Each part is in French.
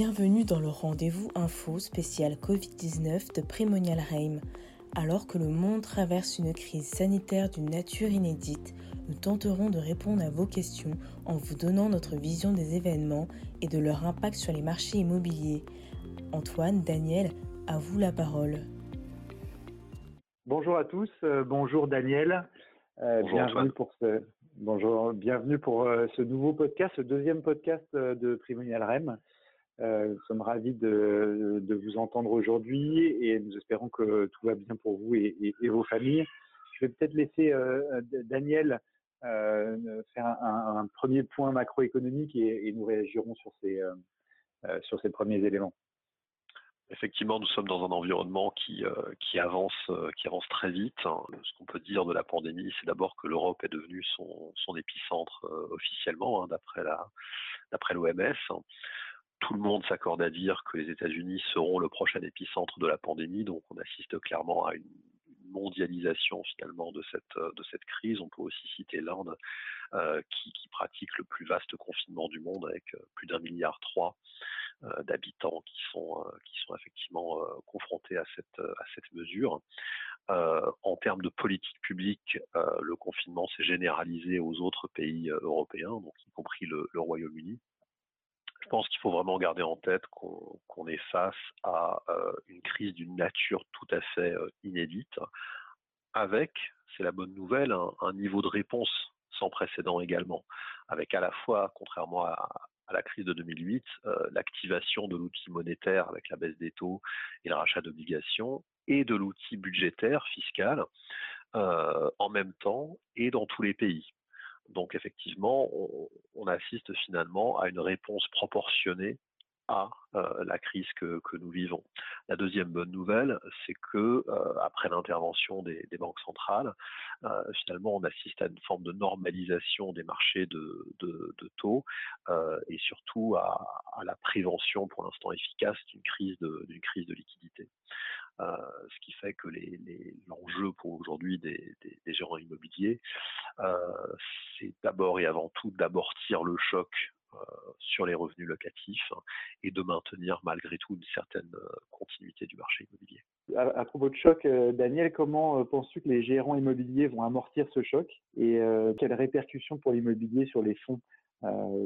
Bienvenue dans le rendez-vous info spécial Covid-19 de Primonial Reim. Alors que le monde traverse une crise sanitaire d'une nature inédite, nous tenterons de répondre à vos questions en vous donnant notre vision des événements et de leur impact sur les marchés immobiliers. Antoine, Daniel, à vous la parole. Bonjour à tous, euh, bonjour Daniel. Euh, bienvenue pour ce bonjour, bienvenue pour euh, ce nouveau podcast, ce deuxième podcast de Primonial REM. Nous sommes ravis de, vous entendre aujourd'hui et nous espérons que tout va bien pour vous et, vos familles. Je vais peut-être laisser Daniel faire un, premier point macroéconomique et, nous réagirons sur ces, sur ces premiers éléments effectivement, nous sommes dans un environnement qui, euh, qui, avance, euh, qui avance très vite. Hein. Ce qu'on peut dire de la pandémie, c'est d'abord que l'Europe est devenue son, son épicentre euh, officiellement, hein, d'après l'OMS. Tout le monde s'accorde à dire que les États-Unis seront le prochain épicentre de la pandémie, donc on assiste clairement à une mondialisation finalement de cette, cette crise. On peut aussi citer l'Inde qui, qui, pratique le plus vaste confinement du monde avec plus d'un milliard trois euh, d'habitants qui sont euh, effectivement euh, confrontés à cette à cette mesure. en termes de politique publique, le confinement s'est généralisé aux autres pays européens, donc y compris le, Royaume-Uni. Je pense qu'il faut vraiment garder en tête qu'on est face à une crise d'une nature tout à fait inédite, avec, c'est la bonne nouvelle, un, niveau de réponse sans précédent également, avec à la fois, contrairement à, la crise de 2008, euh, l'activation de l'outil monétaire avec la baisse des taux et le rachat d'obligations et de l'outil budgétaire fiscal euh, en même temps et dans tous les pays. Donc effectivement, on, assiste finalement à une réponse proportionnée à euh, la crise que, nous vivons. La deuxième bonne nouvelle, c'est que euh, après l'intervention des, banques centrales, euh, finalement, on assiste à une forme de normalisation des marchés de, taux et surtout à, la prévention, pour l'instant efficace, d'une crise de, d'une crise de liquidité. Ce qui fait que l'enjeu pour aujourd'hui des, gérants immobiliers, c'est d'abord et avant tout d'amortir le choc euh, sur les revenus locatifs et de maintenir malgré tout une certaine euh, continuité du marché immobilier. À, propos de choc, euh, Daniel, comment penses-tu que les gérants immobiliers vont amortir ce choc et quelles répercussions pour l'immobilier sur les fonds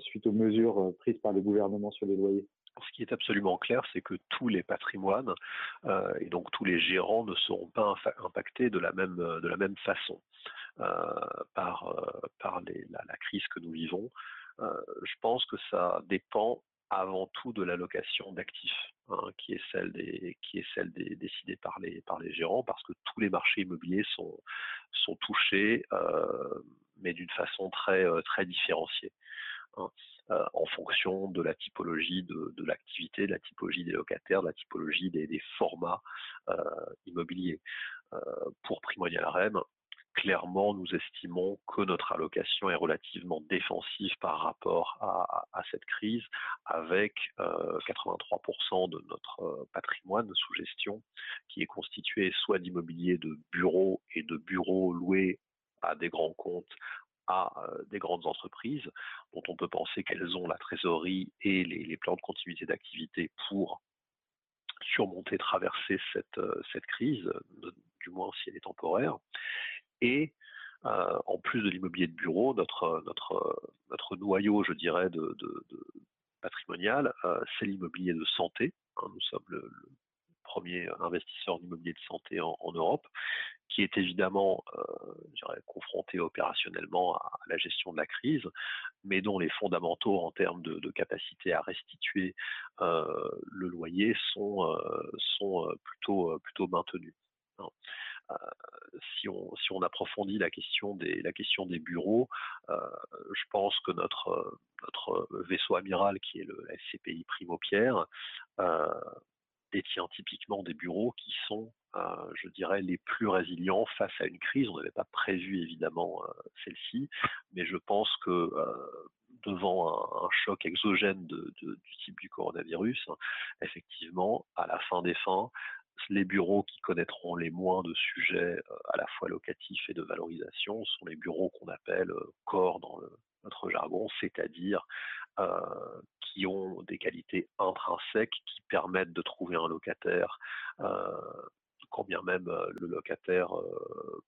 suite aux mesures prises par le gouvernement sur les loyers? Ce qui est absolument clair, c'est que tous les patrimoines et donc tous les gérants ne seront pas impactés de la même, même façon par, par la, crise que nous vivons. Euh, je pense que ça dépend avant tout de l'allocation d'actifs, hein, qui est celle des décidée par les gérants, parce que tous les marchés immobiliers sont touchés, euh, mais d'une façon très euh, très différenciée. Hein, en fonction de la typologie de, l'activité, de la typologie des locataires, de la typologie des, formats immobiliers. pour Primonial REM, clairement, nous estimons que notre allocation est relativement défensive par rapport à, cette crise, avec 83% euh, de notre euh, patrimoine sous gestion qui est constitué soit d'immobilier de bureaux et de bureaux loués à des grands comptes à des grandes entreprises dont on peut penser qu'elles ont la trésorerie et les, plans de continuité d'activité pour surmonter, traverser cette, crise, du moins si elle est temporaire. Et en plus de l'immobilier de bureau, notre, noyau, je dirais, de, patrimonial, c'est l'immobilier de santé. Hein. nous sommes le, premier investisseur d'immobilier de santé en, Europe, qui est évidemment euh, confronté opérationnellement à, la gestion de la crise, mais dont les fondamentaux en termes de, capacité à restituer le loyer sont, sont plutôt, maintenus. Hein. Euh, si, on, approfondit la question des, bureaux, euh, je pense que notre, vaisseau amiral, qui est le SCPI Primo Pierre, euh, détient typiquement des bureaux qui sont, je dirais, les plus résilients face à une crise. On n'avait pas prévu évidemment celle-ci, mais je pense que devant un, choc exogène du type du coronavirus, effectivement, à la fin des fins, les bureaux qui connaîtront les moins de sujets euh, à la fois locatifs et de valorisation sont les bureaux qu'on appelle euh, corps dans notre jargon, c'est-à-dire euh, qui ont des qualités intrinsèques qui permettent de trouver un locataire quand bien même le locataire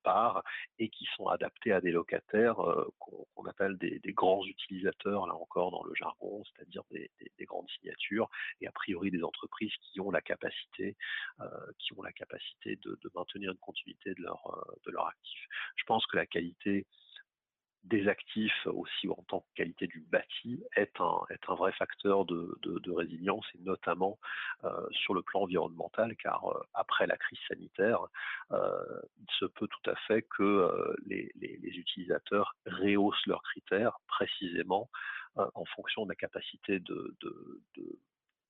part, et qui sont adaptés à des locataires qu'on appelle des, grands utilisateurs, là encore dans le jargon, c'est-à-dire des, grandes signatures, et a priori des entreprises qui ont la capacité, qui ont la capacité de, maintenir une continuité de leur, de leur actif. Je pense que la qualité des actifs aussi en tant que qualité du bâti est un, vrai facteur de, résilience et notamment euh, sur le plan environnemental car euh, après la crise sanitaire, euh, il se peut tout à fait que les, utilisateurs rehaussent leurs critères précisément en fonction de la capacité de,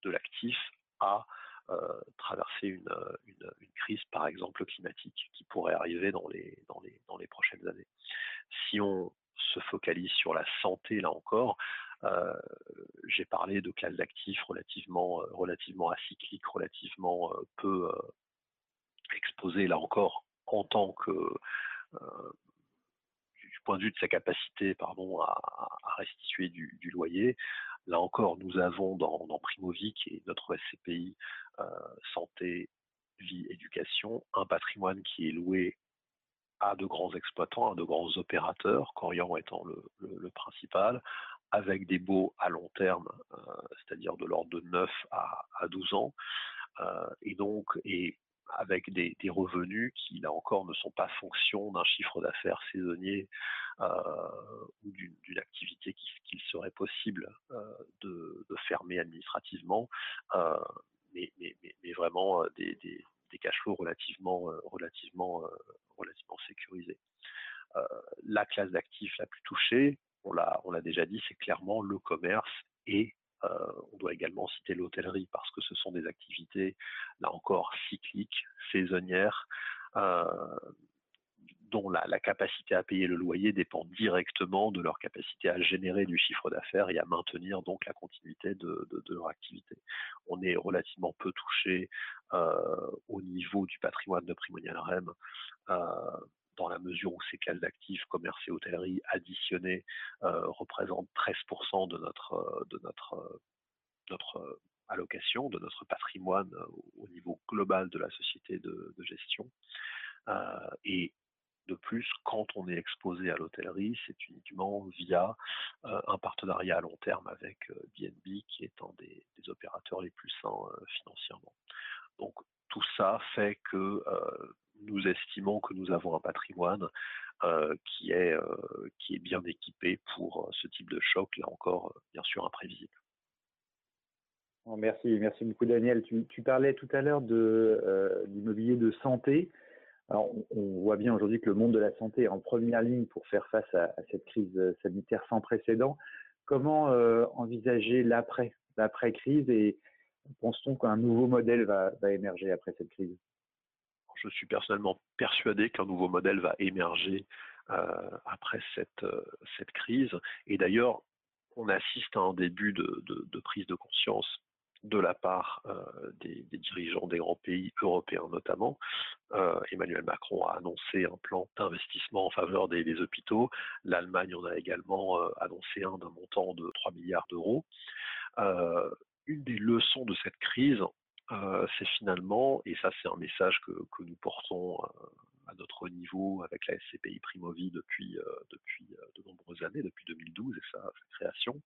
l'actif à traverser une, crise, par exemple climatique, qui pourrait arriver dans les, dans les, dans les prochaines années. Si on se focalise sur la santé, là encore, euh, j'ai parlé de classes d'actifs relativement, euh, relativement acycliques, relativement euh, peu exposées, là encore, en tant que du point de vue de sa capacité pardon, à, restituer du, loyer. Là encore, nous avons dans, dans Primovic et notre SCPI santé, vie, éducation, un patrimoine qui est loué à de grands exploitants, à de grands opérateurs, Corian étant le, principal, avec des baux à long terme, euh, c'est-à-dire de l'ordre de 9 à, 12 ans, euh, et donc et avec des, revenus qui, là encore, ne sont pas fonction d'un chiffre d'affaires saisonnier euh, ou d'une activité qu'il serait possible de, fermer administrativement, mais, vraiment des, des cash flows relativement, sécurisés. Euh, la classe d'actifs la plus touchée, on l'a, on l'a déjà dit, c'est clairement le commerce et on doit également citer l'hôtellerie parce que ce sont des activités, là encore, cycliques, saisonnières, dont la, capacité à payer le loyer dépend directement de leur capacité à générer du chiffre d'affaires et à maintenir donc la continuité de, leur activité. On est relativement peu touché euh, au niveau du patrimoine de Primonial REM. Euh, dans la mesure où ces classes d'actifs, commerce et hôtellerie additionnés euh, représentent 13% de notre, allocation, de notre patrimoine au niveau global de la société de, gestion. et de plus, quand on est exposé à l'hôtellerie, c'est uniquement via un partenariat à long terme avec BNB, qui est un des, opérateurs les plus sains financièrement. Donc tout ça fait que nous estimons que nous avons un patrimoine qui, est, bien équipé pour ce type de choc, là encore, bien sûr, imprévisible. Merci, merci beaucoup Daniel. Tu parlais tout à l'heure de l'immobilier de santé. On voit bien aujourd'hui que le monde de la santé est en première ligne pour faire face à, cette crise euh, sanitaire sans précédent. Comment euh, envisager l'après, l'après-crise et pense-t-on qu'un nouveau modèle va, émerger après cette crise? Je suis personnellement persuadé qu'un nouveau modèle va émerger euh, après cette crise. Et d'ailleurs, on assiste à un début de prise de conscience de la part euh, des, dirigeants des grands pays européens notamment. Euh, Emmanuel Macron a annoncé un plan d'investissement en faveur des, hôpitaux. L'Allemagne en a également euh, annoncé un d'un montant de 3 milliards d'euros. une des leçons de cette crise, c'est finalement, et ça c'est un message que, nous portons à notre niveau avec la SCPI Primovi depuis, depuis de nombreuses années, depuis 2012 et sa création,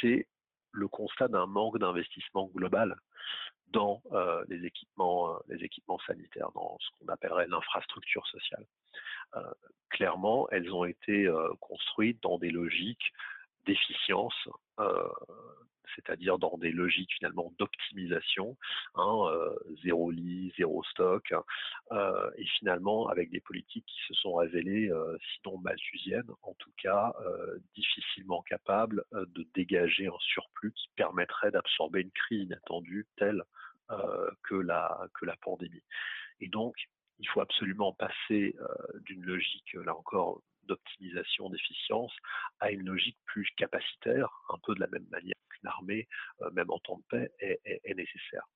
c'est le constat d'un manque d'investissement global dans euh, les, équipements, euh, les équipements sanitaires, dans ce qu'on appellerait l'infrastructure sociale. Euh, clairement, elles ont été construites dans des logiques d'efficience, c'est-à-dire dans des logiques finalement d'optimisation, hein, euh, zéro lit, zéro stock, euh, et finalement avec des politiques qui se sont révélées, euh, sinon malthusiennes, en tout cas difficilement capables de dégager un surplus qui permettrait d'absorber une crise inattendue telle que la pandémie. Et donc, il faut absolument passer d'une logique, là encore, d'optimisation, d'efficience, à une logique plus capacitaire, un peu de la même manière qu'une armée, euh, même en temps de paix, est, nécessaire.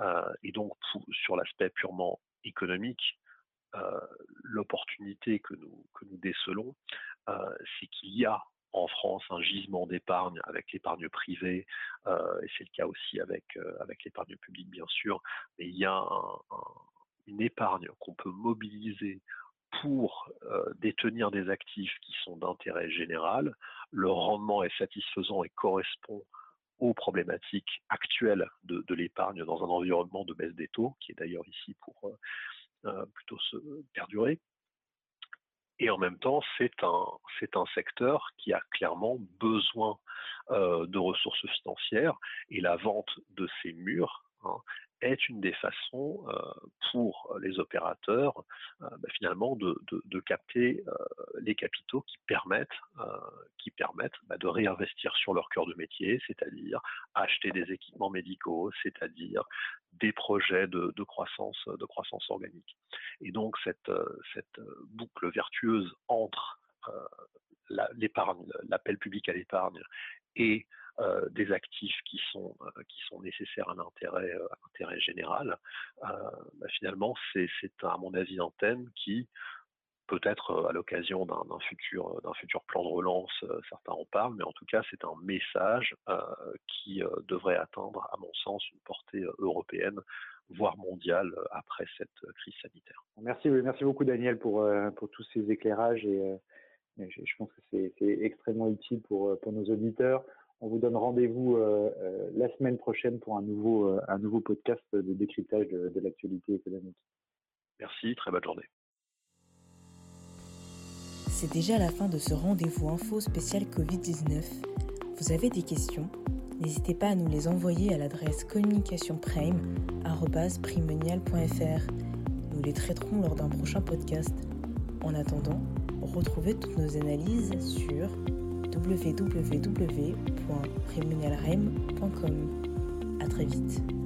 Euh, et donc, sur l'aspect purement économique, euh, l'opportunité que nous, que nous décelons, c'est qu'il y a en France un gisement d'épargne avec l'épargne privée, et c'est le cas aussi avec, avec l'épargne publique bien sûr, mais il y a une épargne qu'on peut mobiliser pour détenir des actifs qui sont d'intérêt général, le rendement est satisfaisant et correspond aux problématiques actuelles de, l'épargne dans un environnement de baisse des taux, qui est d'ailleurs ici pour plutôt se perdurer. Et en même temps, c'est un, un secteur qui a clairement besoin de ressources financières et la vente de ces murs est une des façons pour les opérateurs bah, finalement de, capter les capitaux qui permettent, qui permettent bah, de réinvestir sur leur cœur de métier, c'est-à-dire acheter des équipements médicaux, c'est-à-dire des projets de, croissance, de croissance organique. Et donc cette, boucle vertueuse entre l'appel public à l'épargne et euh, des actifs qui sont, euh, qui sont nécessaires à l'intérêt, euh, général, bah, finalement, c'est à mon avis un thème qui, peut-être à l'occasion d'un futur, plan de relance, certains en parlent, mais en tout cas, c'est un message qui devrait atteindre, à mon sens, une portée européenne, voire mondiale, après cette crise sanitaire. Merci, beaucoup, Daniel, pour, tous ces éclairages et je, pense que c'est extrêmement utile pour nos auditeurs. On vous donne rendez-vous euh, euh, la semaine prochaine pour un nouveau, euh, un nouveau podcast de décryptage de, l'actualité économique. Merci, très bonne journée. C'est déjà la fin de ce rendez-vous info spécial Covid-19. Vous avez des questions? N'hésitez pas à nous les envoyer à l'adresse communicationprime.fr. Nous les traiterons lors d'un prochain podcast. En attendant, retrouvez toutes nos analyses sur www.prémunialrem.com. À très vite.